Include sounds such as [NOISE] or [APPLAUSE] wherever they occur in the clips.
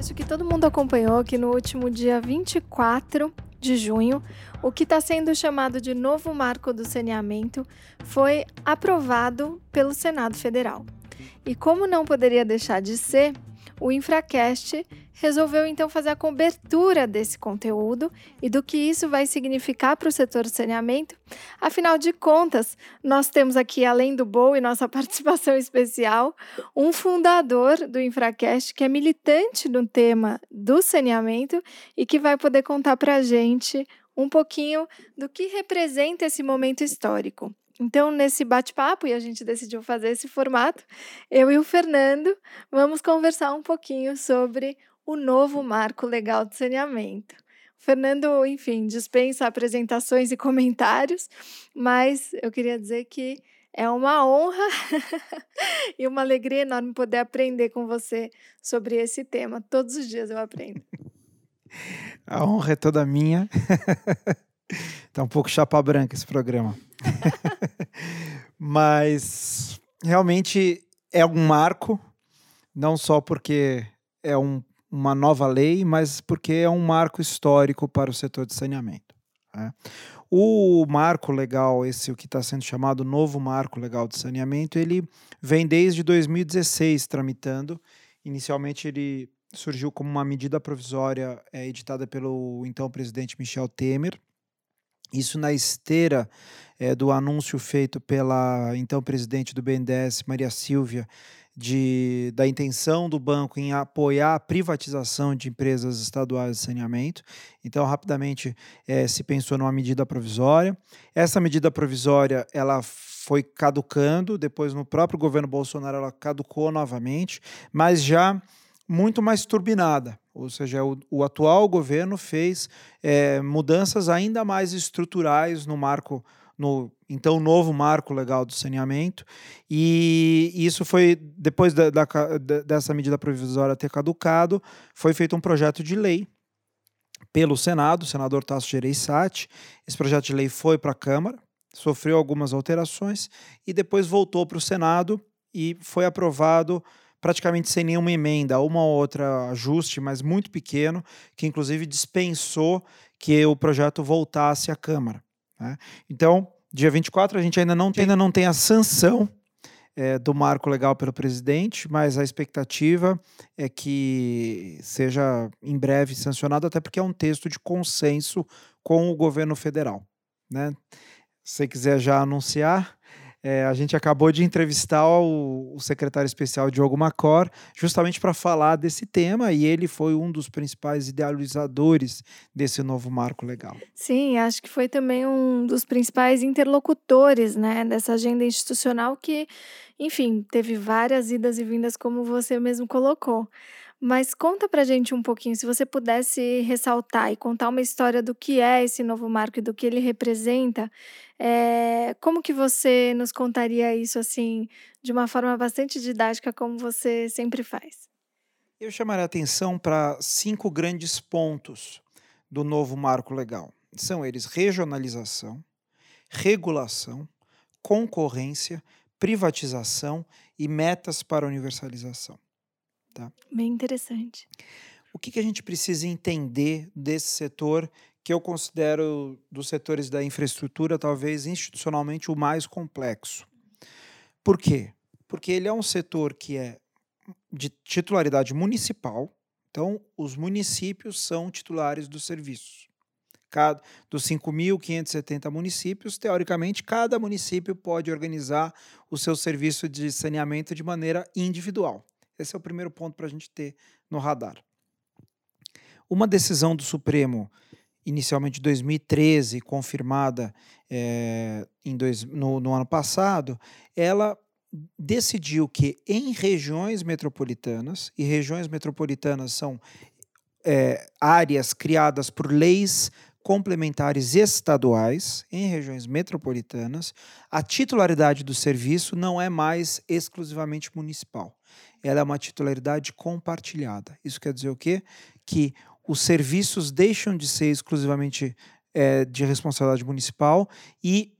Acho que todo mundo acompanhou que no último dia 24 de junho, o que está sendo chamado de novo marco do saneamento foi aprovado pelo Senado Federal. E como não poderia deixar de ser, o Infracast resolveu então fazer a cobertura desse conteúdo e do que isso vai significar para o setor saneamento. Afinal de contas, nós temos aqui, além do Boa e nossa [LAUGHS] participação especial, um fundador do Infracast que é militante no tema do saneamento e que vai poder contar para a gente um pouquinho do que representa esse momento histórico. Então, nesse bate-papo, e a gente decidiu fazer esse formato, eu e o Fernando vamos conversar um pouquinho sobre o novo marco legal de saneamento. O Fernando, enfim, dispensa apresentações e comentários, mas eu queria dizer que é uma honra [LAUGHS] e uma alegria enorme poder aprender com você sobre esse tema. Todos os dias eu aprendo. [LAUGHS] A honra é toda minha. [LAUGHS] [LAUGHS] Tá um pouco chapa branca esse programa. [LAUGHS] Mas realmente é um marco, não só porque é um, uma nova lei, mas porque é um marco histórico para o setor de saneamento. Né? O marco legal, esse o que está sendo chamado novo marco legal de saneamento, ele vem desde 2016 tramitando. Inicialmente ele surgiu como uma medida provisória é, editada pelo então presidente Michel Temer, isso na esteira é, do anúncio feito pela então presidente do BNDES, Maria Silvia, de, da intenção do banco em apoiar a privatização de empresas estaduais de saneamento. Então, rapidamente é, se pensou numa medida provisória. Essa medida provisória ela foi caducando, depois no próprio governo Bolsonaro ela caducou novamente, mas já muito mais turbinada. Ou seja, o, o atual governo fez é, mudanças ainda mais estruturais no marco, no então novo marco legal do saneamento, e isso foi, depois da, da, dessa medida provisória ter caducado, foi feito um projeto de lei pelo Senado, o senador Tasso Gereissati. Esse projeto de lei foi para a Câmara, sofreu algumas alterações e depois voltou para o Senado e foi aprovado praticamente sem nenhuma emenda, uma ou outra ajuste, mas muito pequeno, que inclusive dispensou que o projeto voltasse à Câmara. Né? Então, dia 24, a gente ainda não tem, ainda não tem a sanção é, do marco legal pelo presidente, mas a expectativa é que seja em breve sancionado, até porque é um texto de consenso com o governo federal. Né? Se você quiser já anunciar, é, a gente acabou de entrevistar o, o secretário especial Diogo Macor, justamente para falar desse tema, e ele foi um dos principais idealizadores desse novo marco legal. Sim, acho que foi também um dos principais interlocutores né, dessa agenda institucional que, enfim, teve várias idas e vindas, como você mesmo colocou. Mas conta pra gente um pouquinho, se você pudesse ressaltar e contar uma história do que é esse novo marco e do que ele representa, é, como que você nos contaria isso assim, de uma forma bastante didática, como você sempre faz? Eu chamaria a atenção para cinco grandes pontos do novo marco legal. São eles regionalização, regulação, concorrência, privatização e metas para universalização. Tá? Bem interessante. O que, que a gente precisa entender desse setor que eu considero dos setores da infraestrutura talvez institucionalmente o mais complexo? Por quê? Porque ele é um setor que é de titularidade municipal, então os municípios são titulares dos serviços. Cada, dos 5.570 municípios, teoricamente, cada município pode organizar o seu serviço de saneamento de maneira individual. Esse é o primeiro ponto para a gente ter no radar. Uma decisão do Supremo, inicialmente de 2013, confirmada é, em dois, no, no ano passado, ela decidiu que em regiões metropolitanas, e regiões metropolitanas são é, áreas criadas por leis complementares estaduais em regiões metropolitanas, a titularidade do serviço não é mais exclusivamente municipal ela é uma titularidade compartilhada. Isso quer dizer o quê? Que os serviços deixam de ser exclusivamente é, de responsabilidade municipal e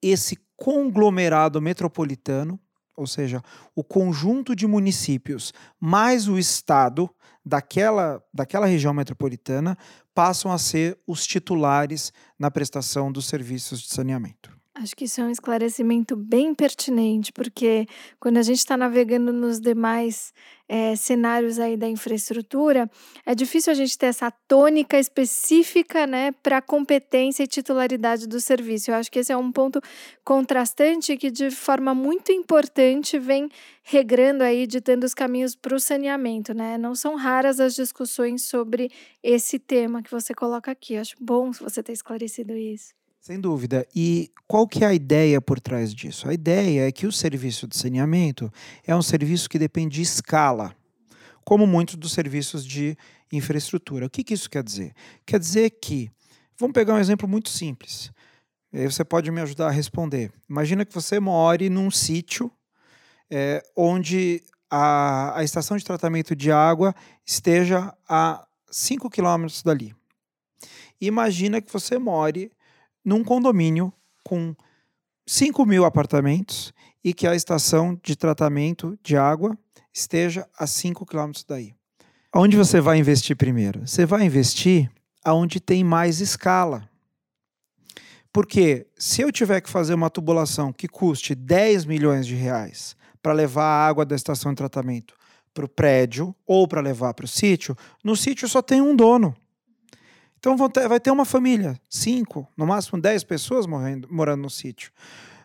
esse conglomerado metropolitano ou seja, o conjunto de municípios mais o Estado daquela, daquela região metropolitana passam a ser os titulares na prestação dos serviços de saneamento. Acho que isso é um esclarecimento bem pertinente, porque quando a gente está navegando nos demais é, cenários aí da infraestrutura, é difícil a gente ter essa tônica específica né, para competência e titularidade do serviço. Eu acho que esse é um ponto contrastante que, de forma muito importante, vem regrando aí, ditando os caminhos para o saneamento. Né? Não são raras as discussões sobre esse tema que você coloca aqui. Eu acho bom você ter esclarecido isso. Sem dúvida. E qual que é a ideia por trás disso? A ideia é que o serviço de saneamento é um serviço que depende de escala, como muitos dos serviços de infraestrutura. O que, que isso quer dizer? Quer dizer que, vamos pegar um exemplo muito simples. Aí você pode me ajudar a responder. Imagina que você more num sítio é, onde a, a estação de tratamento de água esteja a 5 quilômetros dali. Imagina que você more num condomínio com 5 mil apartamentos e que a estação de tratamento de água esteja a 5 quilômetros daí. Onde você vai investir primeiro? Você vai investir aonde tem mais escala. Porque se eu tiver que fazer uma tubulação que custe 10 milhões de reais para levar a água da estação de tratamento para o prédio ou para levar para o sítio, no sítio só tem um dono. Então ter, vai ter uma família, cinco, no máximo dez pessoas morrendo, morando no sítio.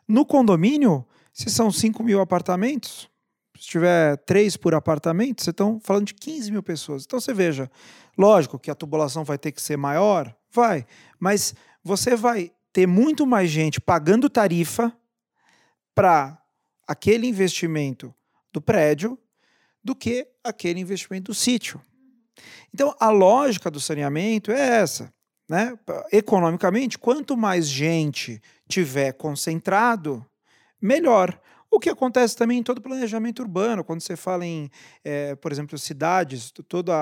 No condomínio, se são 5 mil apartamentos, se tiver três por apartamento, vocês estão falando de 15 mil pessoas. Então você veja, lógico que a tubulação vai ter que ser maior, vai, mas você vai ter muito mais gente pagando tarifa para aquele investimento do prédio do que aquele investimento do sítio. Então, a lógica do saneamento é essa. Né? Economicamente, quanto mais gente tiver concentrado, melhor. O que acontece também em todo planejamento urbano, quando você fala em, é, por exemplo, cidades, todos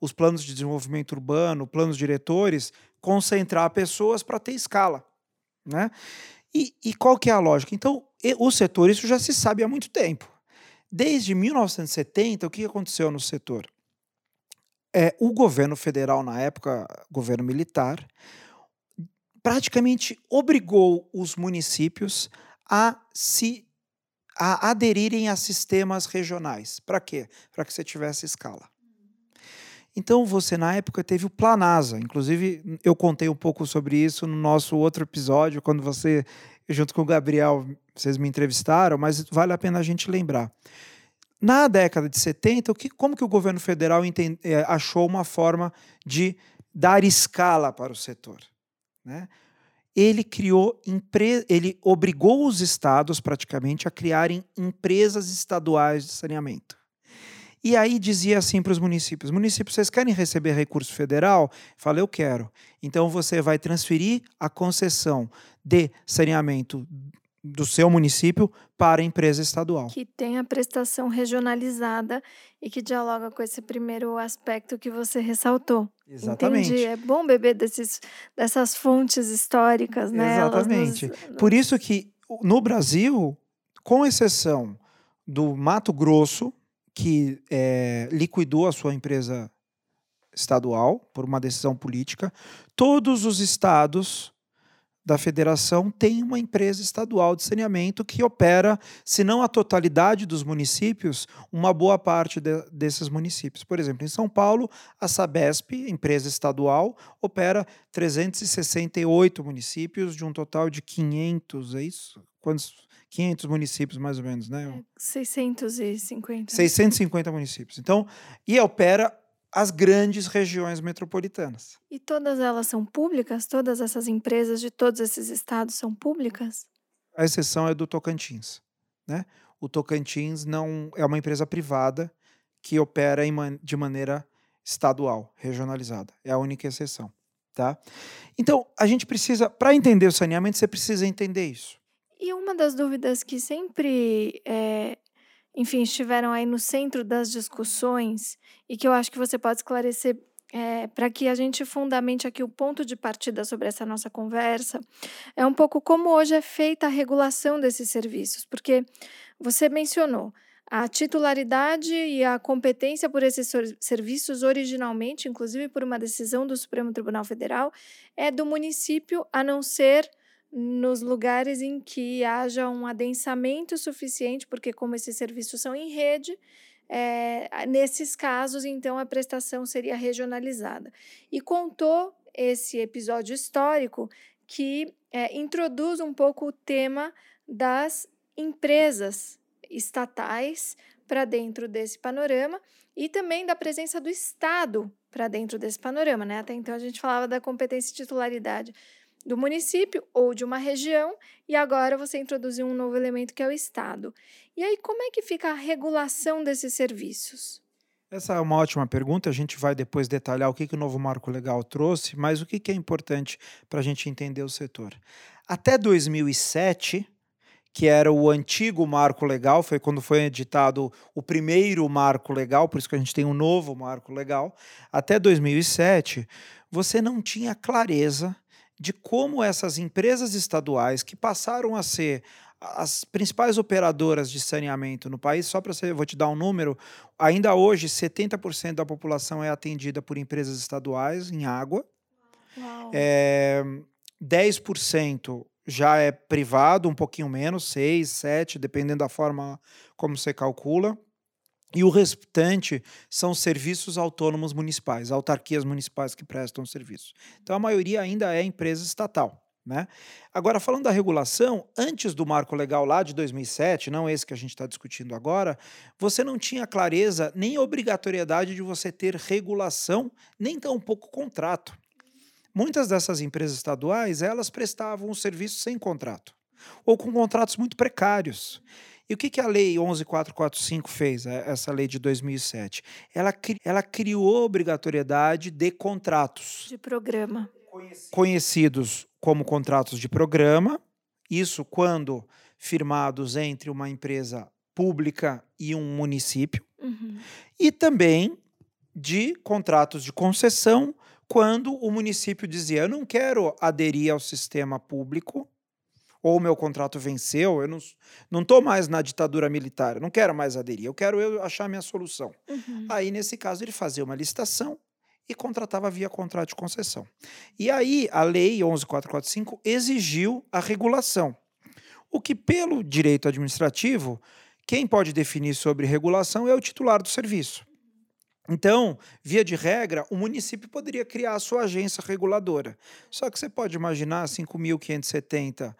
os planos de desenvolvimento urbano, planos diretores, concentrar pessoas para ter escala. Né? E, e, qual que é a lógica? Então, o setor, isso já se sabe há muito tempo. Desde 1970, o que aconteceu no setor? É, o governo federal, na época, governo militar, praticamente obrigou os municípios a se a aderirem a sistemas regionais. Para quê? Para que você tivesse escala. Então você na época teve o Planasa, inclusive eu contei um pouco sobre isso no nosso outro episódio quando você junto com o Gabriel vocês me entrevistaram, mas vale a pena a gente lembrar. Na década de 70, o que, como que o governo federal entende, é, achou uma forma de dar escala para o setor? Né? Ele criou, ele obrigou os estados praticamente a criarem empresas estaduais de saneamento. E aí dizia assim para os municípios: municípios, vocês querem receber recurso federal? Falei, eu quero. Então você vai transferir a concessão de saneamento do seu município para a empresa estadual. Que tem a prestação regionalizada e que dialoga com esse primeiro aspecto que você ressaltou. Exatamente. Entendi. É bom beber desses, dessas fontes históricas, né? Exatamente. Nos... Por isso que no Brasil, com exceção do Mato Grosso, que é, liquidou a sua empresa estadual por uma decisão política, todos os estados da federação tem uma empresa estadual de saneamento que opera, se não a totalidade dos municípios, uma boa parte de, desses municípios. Por exemplo, em São Paulo, a Sabesp, empresa estadual, opera 368 municípios de um total de 500, é isso? Quantos? 500 municípios, mais ou menos, né? É, 650. 650 municípios. Então, e opera as grandes regiões metropolitanas. E todas elas são públicas? Todas essas empresas de todos esses estados são públicas? A exceção é do Tocantins. Né? O Tocantins não é uma empresa privada que opera man de maneira estadual, regionalizada. É a única exceção. Tá? Então, a gente precisa, para entender o saneamento, você precisa entender isso. E uma das dúvidas que sempre é, enfim, estiveram aí no centro das discussões e que eu acho que você pode esclarecer é, para que a gente fundamente aqui o ponto de partida sobre essa nossa conversa, é um pouco como hoje é feita a regulação desses serviços, porque você mencionou a titularidade e a competência por esses serviços, originalmente, inclusive por uma decisão do Supremo Tribunal Federal, é do município, a não ser nos lugares em que haja um adensamento suficiente, porque, como esses serviços são em rede, é, nesses casos, então, a prestação seria regionalizada. E contou esse episódio histórico que é, introduz um pouco o tema das empresas estatais para dentro desse panorama e também da presença do Estado para dentro desse panorama. Né? Até então, a gente falava da competência e titularidade do município ou de uma região, e agora você introduziu um novo elemento que é o Estado. E aí, como é que fica a regulação desses serviços? Essa é uma ótima pergunta. A gente vai depois detalhar o que, que o novo marco legal trouxe, mas o que, que é importante para a gente entender o setor. Até 2007, que era o antigo marco legal, foi quando foi editado o primeiro marco legal, por isso que a gente tem um novo marco legal. Até 2007, você não tinha clareza de como essas empresas estaduais que passaram a ser as principais operadoras de saneamento no país, só para você, vou te dar um número, ainda hoje 70% da população é atendida por empresas estaduais em água. É, 10% já é privado, um pouquinho menos, 6, 7, dependendo da forma como você calcula. E o restante são serviços autônomos municipais, autarquias municipais que prestam serviço. Então a maioria ainda é empresa estatal. Né? Agora, falando da regulação, antes do marco legal lá de 2007, não esse que a gente está discutindo agora, você não tinha clareza nem obrigatoriedade de você ter regulação, nem tão pouco contrato. Muitas dessas empresas estaduais, elas prestavam o serviço sem contrato, ou com contratos muito precários. E o que, que a Lei 11445 fez, é, essa lei de 2007? Ela, ela criou obrigatoriedade de contratos. De programa. Conhecidos como contratos de programa, isso quando firmados entre uma empresa pública e um município, uhum. e também de contratos de concessão, quando o município dizia: Eu não quero aderir ao sistema público, ou o meu contrato venceu, eu não estou mais na ditadura militar, não quero mais aderir, eu quero eu achar minha solução. Uhum. Aí, nesse caso, ele fazia uma licitação e contratava via contrato de concessão. E aí, a Lei 11445 exigiu a regulação. O que, pelo direito administrativo, quem pode definir sobre regulação é o titular do serviço. Então, via de regra, o município poderia criar a sua agência reguladora. Só que você pode imaginar 5.570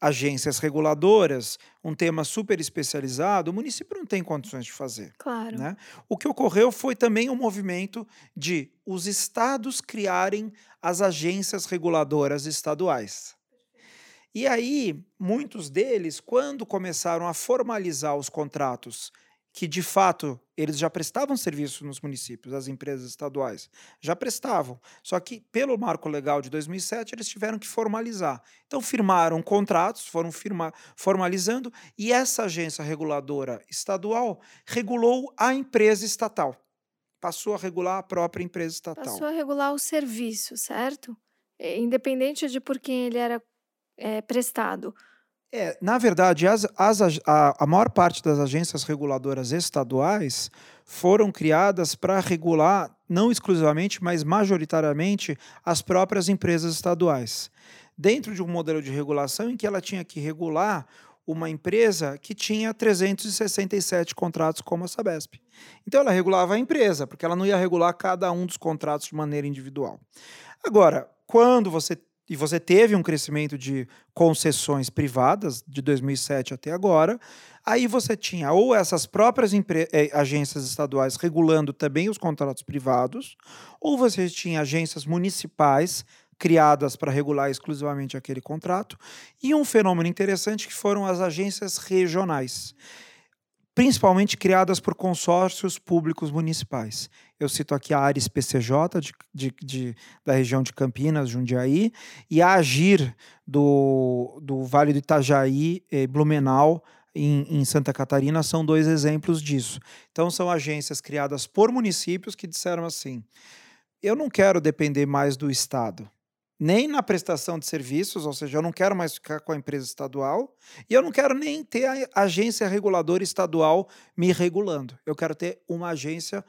agências reguladoras, um tema super especializado, o município não tem condições de fazer. Claro. Né? O que ocorreu foi também um movimento de os estados criarem as agências reguladoras estaduais. E aí, muitos deles, quando começaram a formalizar os contratos que de fato eles já prestavam serviço nos municípios, as empresas estaduais, já prestavam. Só que pelo marco legal de 2007 eles tiveram que formalizar. Então firmaram contratos, foram firma, formalizando e essa agência reguladora estadual regulou a empresa estatal. Passou a regular a própria empresa estatal. Passou a regular o serviço, certo? Independente de por quem ele era é, prestado. É, na verdade, as, as, a, a maior parte das agências reguladoras estaduais foram criadas para regular, não exclusivamente, mas majoritariamente, as próprias empresas estaduais. Dentro de um modelo de regulação em que ela tinha que regular uma empresa que tinha 367 contratos como a Sabesp. Então ela regulava a empresa, porque ela não ia regular cada um dos contratos de maneira individual. Agora, quando você e você teve um crescimento de concessões privadas de 2007 até agora, aí você tinha ou essas próprias eh, agências estaduais regulando também os contratos privados, ou você tinha agências municipais criadas para regular exclusivamente aquele contrato, e um fenômeno interessante que foram as agências regionais principalmente criadas por consórcios públicos municipais. Eu cito aqui a Ares PCJ, de, de, de, da região de Campinas, Jundiaí, e a Agir, do, do Vale do Itajaí, eh, Blumenau, em, em, Santa Catarina, são dois exemplos disso. Então, são agências criadas por municípios que disseram assim: eu não quero depender mais do Estado, nem na prestação de serviços, ou seja, eu não quero mais ficar com a empresa estadual, e eu não quero nem ter a agência reguladora estadual me regulando. Eu quero ter uma agência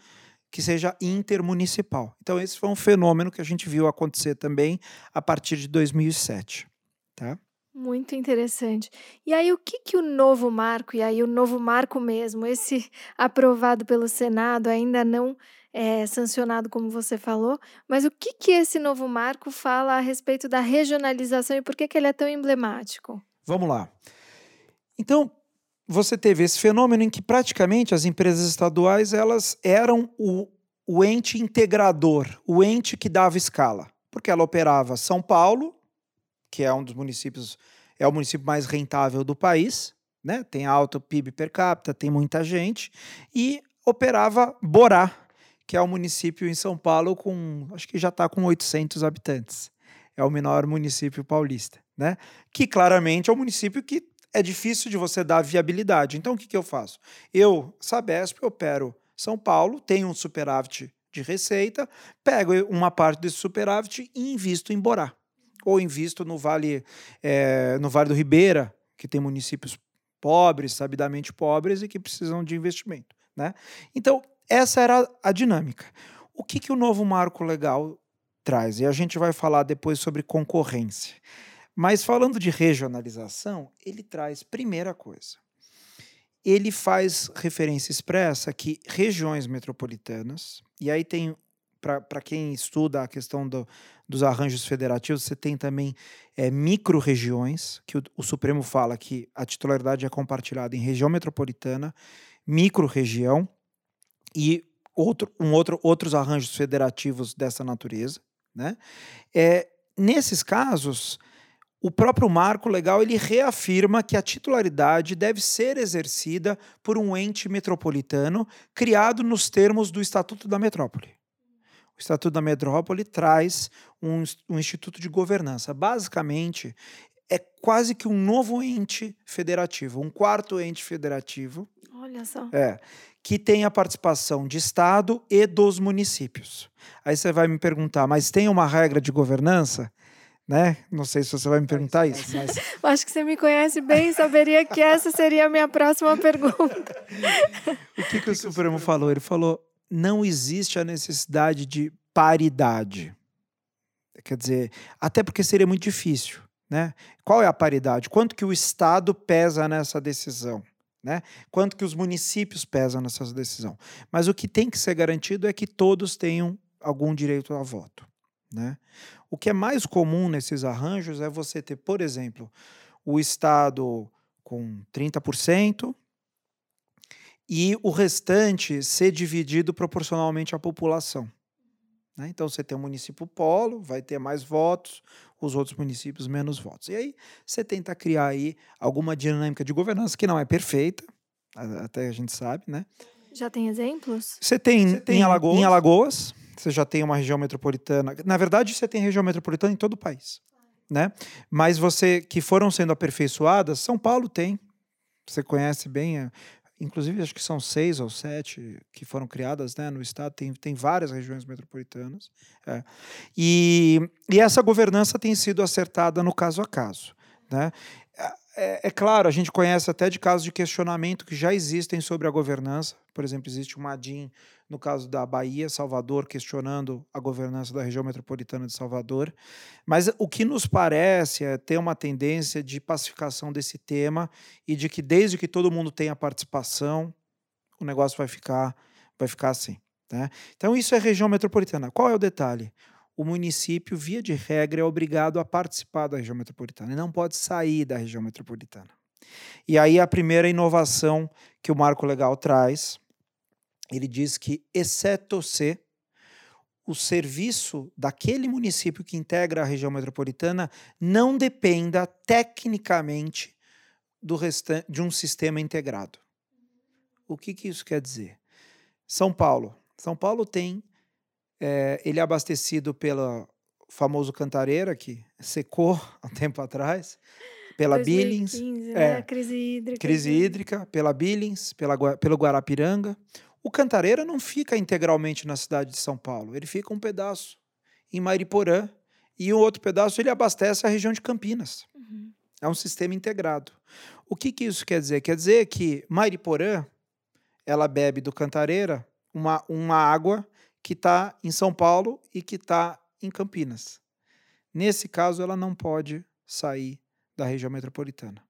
que seja intermunicipal. Então, esse foi um fenômeno que a gente viu acontecer também a partir de 2007. Tá? Muito interessante. E aí, o que, que o novo marco, e aí o novo marco mesmo, esse [LAUGHS] aprovado pelo Senado, ainda não é, sancionado, como você falou, mas o que, que esse novo marco fala a respeito da regionalização e por que, que ele é tão emblemático? Vamos lá. Então, você teve esse fenômeno em que praticamente as empresas estaduais elas eram o, o ente integrador, o ente que dava escala, porque ela operava São Paulo, que é um dos municípios, é o município mais rentável do país, né? Tem alto PIB per capita, tem muita gente, e operava Borá, que é um município em São Paulo com, acho que já está com 800 habitantes. É o menor município paulista, né? Que claramente é um município que é difícil de você dar viabilidade. Então, o que, que eu faço? Eu, Sabesp, opero São Paulo, tenho um superávit de receita, pego uma parte desse superávit e invisto em Borá. Ou invisto no Vale, é, no vale do Ribeira, que tem municípios pobres, sabidamente pobres e que precisam de investimento. Né? Então, essa era a dinâmica. O que, que o novo marco legal traz? E a gente vai falar depois sobre concorrência. Mas falando de regionalização, ele traz primeira coisa. Ele faz referência expressa que regiões metropolitanas, e aí tem, para quem estuda a questão do, dos arranjos federativos, você tem também é, micro-regiões, que o, o Supremo fala que a titularidade é compartilhada em região metropolitana, micro-região, e outro, um outro, outros arranjos federativos dessa natureza. Né? É, nesses casos, o próprio marco legal ele reafirma que a titularidade deve ser exercida por um ente metropolitano criado nos termos do Estatuto da Metrópole. O Estatuto da Metrópole traz um, um instituto de governança. Basicamente, é quase que um novo ente federativo, um quarto ente federativo. Olha só. É, que tem a participação de Estado e dos municípios. Aí você vai me perguntar, mas tem uma regra de governança? Né? Não sei se você vai me perguntar isso. Mas... [LAUGHS] Acho que você me conhece bem, saberia que essa seria a minha próxima pergunta. [LAUGHS] o que, que o Supremo falou? Ele falou: não existe a necessidade de paridade. Quer dizer, até porque seria muito difícil. Né? Qual é a paridade? Quanto que o Estado pesa nessa decisão? Né? Quanto que os municípios pesam nessa decisão. Mas o que tem que ser garantido é que todos tenham algum direito a voto. Né? O que é mais comum nesses arranjos é você ter, por exemplo, o Estado com 30% e o restante ser dividido proporcionalmente à população. Né? Então você tem um município polo, vai ter mais votos, os outros municípios menos votos. E aí você tenta criar aí alguma dinâmica de governança que não é perfeita, até a gente sabe, né? Já tem exemplos? Você tem, você tem em, Alagoas, em Alagoas, você já tem uma região metropolitana. Na verdade, você tem região metropolitana em todo o país, né? Mas você que foram sendo aperfeiçoadas, São Paulo tem. Você conhece bem é, inclusive acho que são seis ou sete que foram criadas né, no estado, tem, tem várias regiões metropolitanas. É. E, e essa governança tem sido acertada no caso a caso. Né? É, é, claro, a gente conhece até de casos de questionamento que já existem sobre a governança. Por exemplo, existe uma ADIM no caso da Bahia, Salvador, questionando a governança da região metropolitana de Salvador. Mas o que nos parece é ter uma tendência de pacificação desse tema e de que desde que todo mundo tenha participação, o negócio vai ficar, vai ficar assim. Né? Então, isso é região metropolitana. Qual é o detalhe? O município, via de regra, é obrigado a participar da região metropolitana e não pode sair da região metropolitana. E aí a primeira inovação que o marco legal traz ele diz que, exceto se o serviço daquele município que integra a região metropolitana não dependa tecnicamente do de um sistema integrado. O que, que isso quer dizer? São Paulo. São Paulo tem, é, ele é abastecido pelo famoso Cantareira, que secou [LAUGHS] há um tempo atrás, pela 2015, Billings, né? é, crise hídrica. Crise hídrica, pela Billings, pela, pelo Guarapiranga. O Cantareira não fica integralmente na cidade de São Paulo, ele fica um pedaço em Mariporã e o outro pedaço ele abastece a região de Campinas. Uhum. É um sistema integrado. O que, que isso quer dizer? Quer dizer que Mariporã ela bebe do Cantareira uma, uma água que está em São Paulo e que está em Campinas. Nesse caso, ela não pode sair da região metropolitana.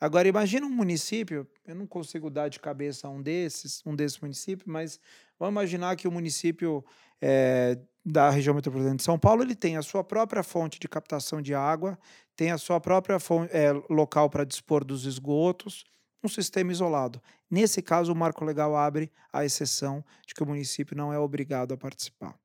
Agora, imagina um município, eu não consigo dar de cabeça um desses, um desses municípios, mas vamos imaginar que o município é, da região metropolitana de São Paulo ele tem a sua própria fonte de captação de água, tem a sua própria fonte, é, local para dispor dos esgotos, um sistema isolado. Nesse caso, o marco legal abre a exceção de que o município não é obrigado a participar.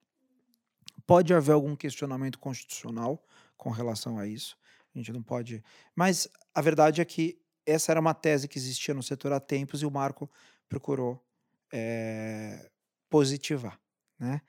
Pode haver algum questionamento constitucional com relação a isso. A gente não pode. Mas a verdade é que essa era uma tese que existia no setor há tempos e o Marco procurou é, positivar. Né?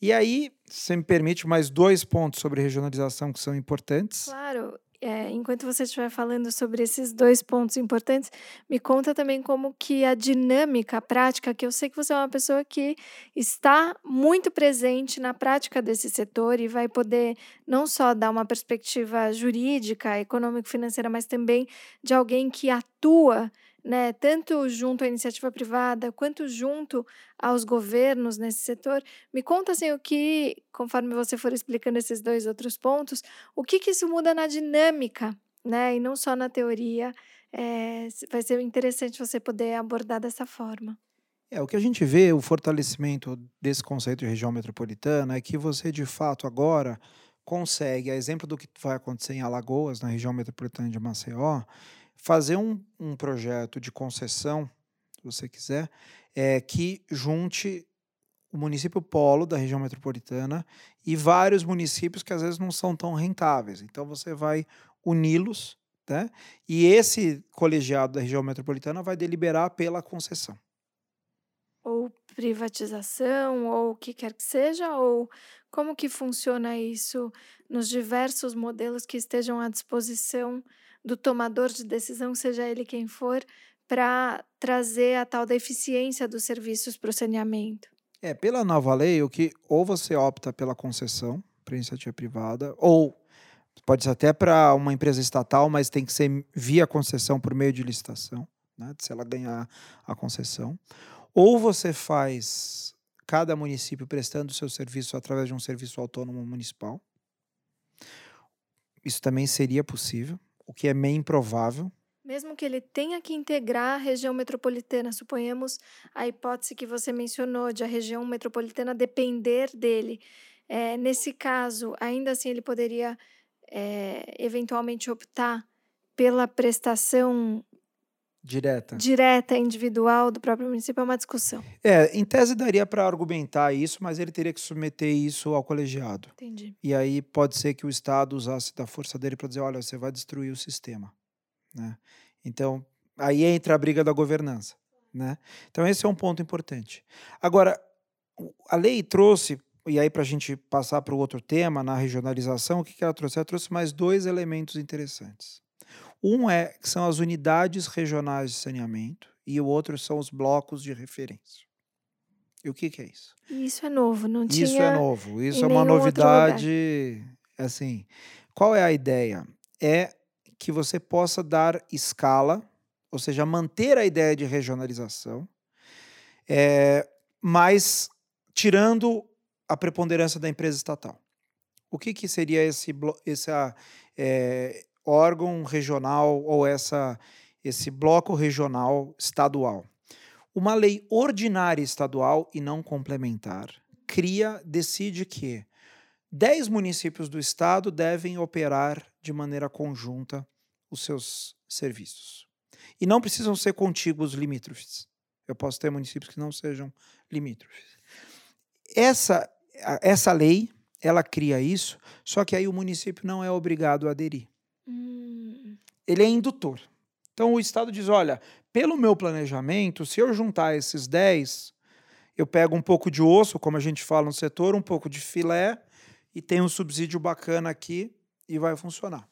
E aí, se me permite, mais dois pontos sobre regionalização que são importantes. Claro, é, enquanto você estiver falando sobre esses dois pontos importantes, me conta também como que a dinâmica, a prática, que eu sei que você é uma pessoa que está muito presente na prática desse setor e vai poder não só dar uma perspectiva jurídica, econômico-financeira, mas também de alguém que atua né, tanto junto à iniciativa privada quanto junto aos governos nesse setor. Me conta assim o que, conforme você for explicando esses dois outros pontos, o que, que isso muda na dinâmica, né, e não só na teoria. É, vai ser interessante você poder abordar dessa forma. É, o que a gente vê, o fortalecimento desse conceito de região metropolitana, é que você, de fato, agora consegue, a exemplo do que vai acontecer em Alagoas, na região metropolitana de Maceió, fazer um, um projeto de concessão, se você quiser, é, que junte o município polo da região metropolitana e vários municípios que às vezes não são tão rentáveis. Então você vai uni-los, né? E esse colegiado da região metropolitana vai deliberar pela concessão. Ou privatização, ou o que quer que seja, ou como que funciona isso nos diversos modelos que estejam à disposição do tomador de decisão, seja ele quem for, para trazer a tal da eficiência dos serviços para o saneamento. É, pela nova lei, o que ou você opta pela concessão para iniciativa privada, ou pode ser até para uma empresa estatal, mas tem que ser via concessão por meio de licitação, né, se ela ganhar a concessão. Ou você faz cada município prestando o seu serviço através de um serviço autônomo municipal. Isso também seria possível o que é meio improvável. Mesmo que ele tenha que integrar a região metropolitana, suponhamos a hipótese que você mencionou de a região metropolitana depender dele. É, nesse caso, ainda assim, ele poderia é, eventualmente optar pela prestação direta. direta, individual do próprio município é uma discussão. É, em tese daria para argumentar isso, mas ele teria que submeter isso ao colegiado. Entendi. E aí pode ser que o Estado usasse da força dele para dizer, olha, você vai destruir o sistema, né? Então, aí entra a briga da governança, né? Então esse é um ponto importante. Agora, a lei trouxe e aí, para a gente passar para o outro tema, na regionalização, o que, que ela trouxe? Ela trouxe mais dois elementos interessantes. Um é que são as unidades regionais de saneamento e o outro são os blocos de referência. E o que, que é isso? Isso é novo, não tinha. Isso é novo. Isso é uma novidade. Assim, qual é a ideia? É que você possa dar escala, ou seja, manter a ideia de regionalização, é, mas tirando a preponderância da empresa estatal. O que, que seria esse, essa, é, órgão regional ou essa, esse bloco regional estadual. Uma lei ordinária estadual e não complementar cria, decide que 10 municípios do estado devem operar de maneira conjunta os seus serviços. E não precisam ser contíguos limítrofes. Eu posso ter municípios que não sejam limítrofes. Essa, essa lei, ela cria isso, só que aí o município não é obrigado a aderir. Ele é indutor. Então o Estado diz: olha, pelo meu planejamento, se eu juntar esses 10, eu pego um pouco de osso, como a gente fala no setor, um pouco de filé, e tem um subsídio bacana aqui e vai funcionar.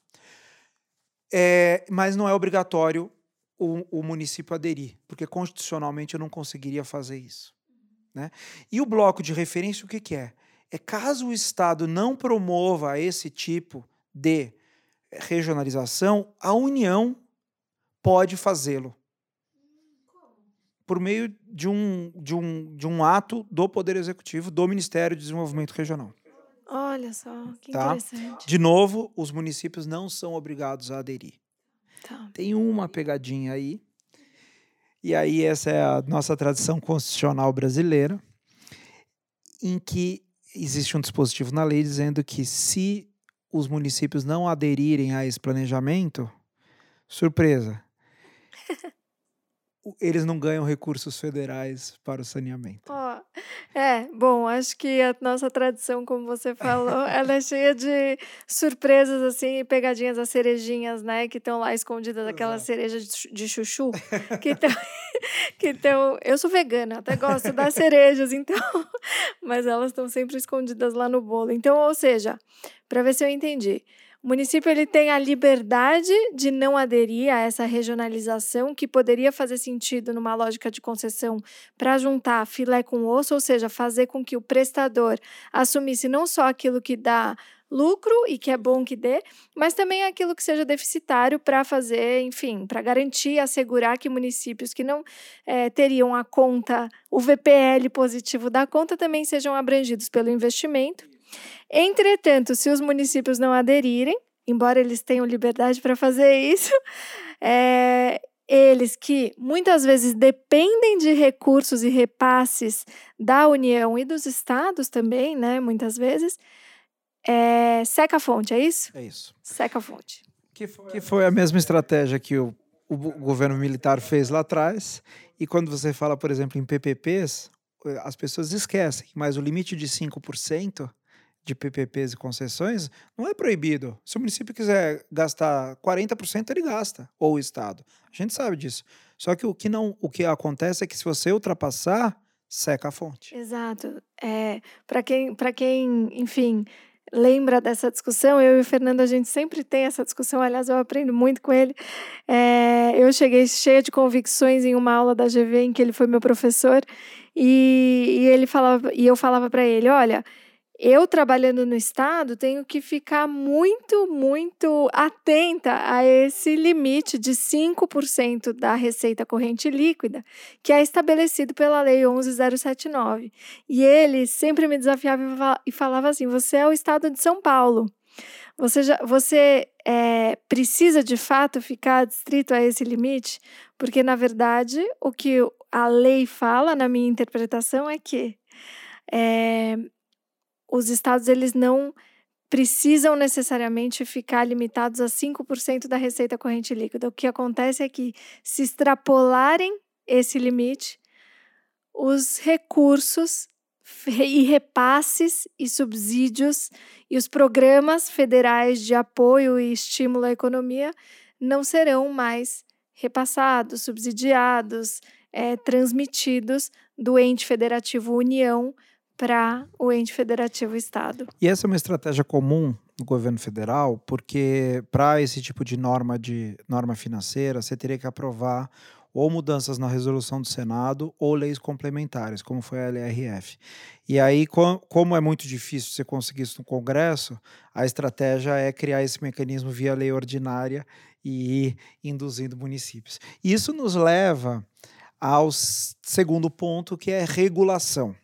É, mas não é obrigatório o, o município aderir, porque constitucionalmente eu não conseguiria fazer isso. Né? E o bloco de referência, o que, que é? É caso o Estado não promova esse tipo de regionalização, a União pode fazê-lo. Por meio de um, de, um, de um ato do Poder Executivo do Ministério de Desenvolvimento Regional. Olha só, que tá? interessante. De novo, os municípios não são obrigados a aderir. Tá. Tem uma pegadinha aí. E aí, essa é a nossa tradição constitucional brasileira, em que existe um dispositivo na lei dizendo que se os municípios não aderirem a esse planejamento, surpresa, [LAUGHS] eles não ganham recursos federais para o saneamento. Oh, é, bom, acho que a nossa tradição, como você falou, [LAUGHS] ela é cheia de surpresas assim e pegadinhas as cerejinhas, né, que estão lá escondidas, aquela cereja de chuchu, que [LAUGHS] estão que então, eu sou vegana, até gosto das cerejas, então, [LAUGHS] mas elas estão sempre escondidas lá no bolo. Então, ou seja, para ver se eu entendi, o município ele tem a liberdade de não aderir a essa regionalização que poderia fazer sentido numa lógica de concessão para juntar filé com osso, ou seja, fazer com que o prestador assumisse não só aquilo que dá lucro e que é bom que dê, mas também aquilo que seja deficitário para fazer, enfim, para garantir, assegurar que municípios que não é, teriam a conta, o VPL positivo da conta, também sejam abrangidos pelo investimento Entretanto, se os municípios não aderirem, embora eles tenham liberdade para fazer isso, [LAUGHS] é, eles que muitas vezes dependem de recursos e repasses da União e dos estados também, né? Muitas vezes, é, seca a fonte, é isso? É isso. Seca a fonte. Que foi, que foi a mesma estratégia que o, o governo militar fez lá atrás. E quando você fala, por exemplo, em PPPs, as pessoas esquecem, mas o limite de 5% de PPPs e concessões não é proibido. Se o município quiser gastar 40%, ele gasta, ou o Estado. A gente sabe disso. Só que o que, não, o que acontece é que se você ultrapassar, seca a fonte. Exato. É, Para quem, quem, enfim, lembra dessa discussão, eu e o Fernando, a gente sempre tem essa discussão, aliás, eu aprendo muito com ele. É, eu cheguei cheia de convicções em uma aula da GV em que ele foi meu professor, e, e ele falava, e eu falava para ele: olha eu trabalhando no Estado tenho que ficar muito, muito atenta a esse limite de 5% da receita corrente líquida, que é estabelecido pela Lei 11079. E ele sempre me desafiava e falava assim: você é o Estado de São Paulo. Você, já, você é, precisa de fato ficar adstrito a esse limite? Porque, na verdade, o que a lei fala, na minha interpretação, é que é, os estados eles não precisam necessariamente ficar limitados a 5% da receita corrente líquida. O que acontece é que, se extrapolarem esse limite, os recursos e repasses e subsídios e os programas federais de apoio e estímulo à economia não serão mais repassados, subsidiados, é, transmitidos do ente federativo União para o ente federativo Estado. E essa é uma estratégia comum no governo federal, porque para esse tipo de norma de norma financeira, você teria que aprovar ou mudanças na resolução do Senado ou leis complementares, como foi a LRF. E aí, como é muito difícil você conseguir isso no Congresso, a estratégia é criar esse mecanismo via lei ordinária e ir induzindo municípios. Isso nos leva ao segundo ponto, que é regulação.